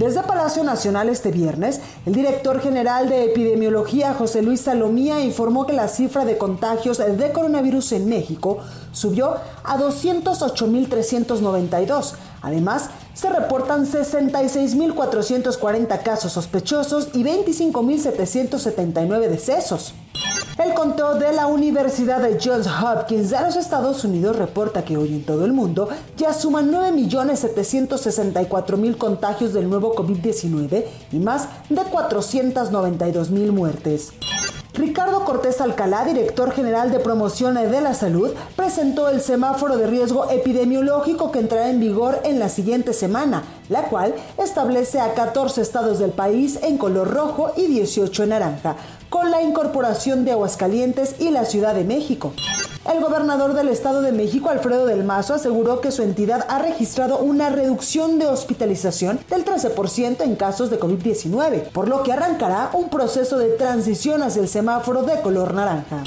Desde Palacio Nacional este viernes, el director general de epidemiología José Luis Salomía informó que la cifra de contagios de coronavirus en México subió a 208.392. Además, se reportan 66.440 casos sospechosos y 25.779 decesos. El conteo de la Universidad de Johns Hopkins de los Estados Unidos reporta que hoy en todo el mundo ya suman 9.764.000 contagios del nuevo COVID-19 y más de 492.000 muertes. Ricardo Cortés Alcalá, director general de promoción de la salud, presentó el semáforo de riesgo epidemiológico que entrará en vigor en la siguiente semana, la cual establece a 14 estados del país en color rojo y 18 en naranja, con la incorporación de Aguascalientes y la Ciudad de México. El gobernador del Estado de México, Alfredo del Mazo, aseguró que su entidad ha registrado una reducción de hospitalización del 13% en casos de COVID-19, por lo que arrancará un proceso de transición hacia el semáforo de color naranja.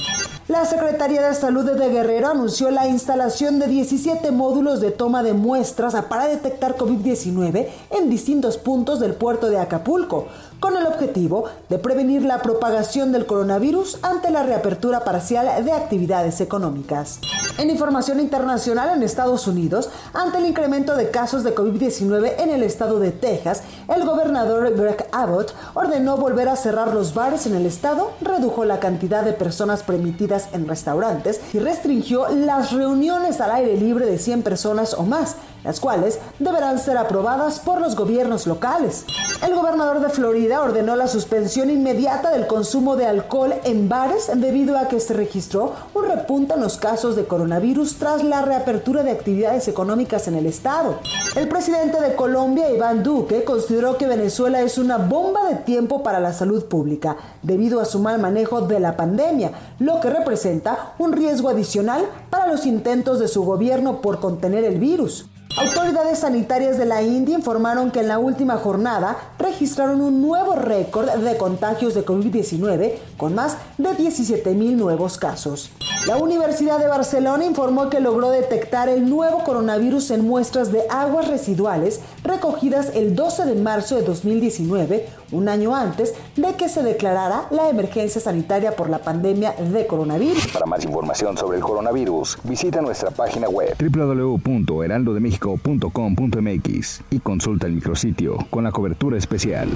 La Secretaría de Salud de Guerrero anunció la instalación de 17 módulos de toma de muestras para detectar COVID-19 en distintos puntos del puerto de Acapulco, con el objetivo de prevenir la propagación del coronavirus ante la reapertura parcial de actividades económicas. En información internacional en Estados Unidos, ante el incremento de casos de COVID-19 en el estado de Texas, el gobernador Greg Abbott ordenó volver a cerrar los bares en el estado, redujo la cantidad de personas permitidas en restaurantes y restringió las reuniones al aire libre de 100 personas o más, las cuales deberán ser aprobadas por los gobiernos locales. El gobernador de Florida ordenó la suspensión inmediata del consumo de alcohol en bares debido a que se registró un repunte en los casos de coronavirus tras la reapertura de actividades económicas en el estado. El presidente de Colombia, Iván Duque, consideró que Venezuela es una bomba de tiempo para la salud pública debido a su mal manejo de la pandemia, lo que representa un riesgo adicional para los intentos de su gobierno por contener el virus. Autoridades sanitarias de la India informaron que en la última jornada registraron un nuevo récord de contagios de COVID-19 con más de 17.000 nuevos casos. La Universidad de Barcelona informó que logró detectar el nuevo coronavirus en muestras de aguas residuales recogidas el 12 de marzo de 2019, un año antes de que se declarara la emergencia sanitaria por la pandemia de coronavirus. Para más información sobre el coronavirus, visita nuestra página web www.heraldodemexico.com.mx y consulta el micrositio con la cobertura especial.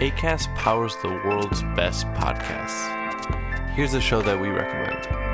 ACAST powers the world's best podcasts. Here's a show that we recommend.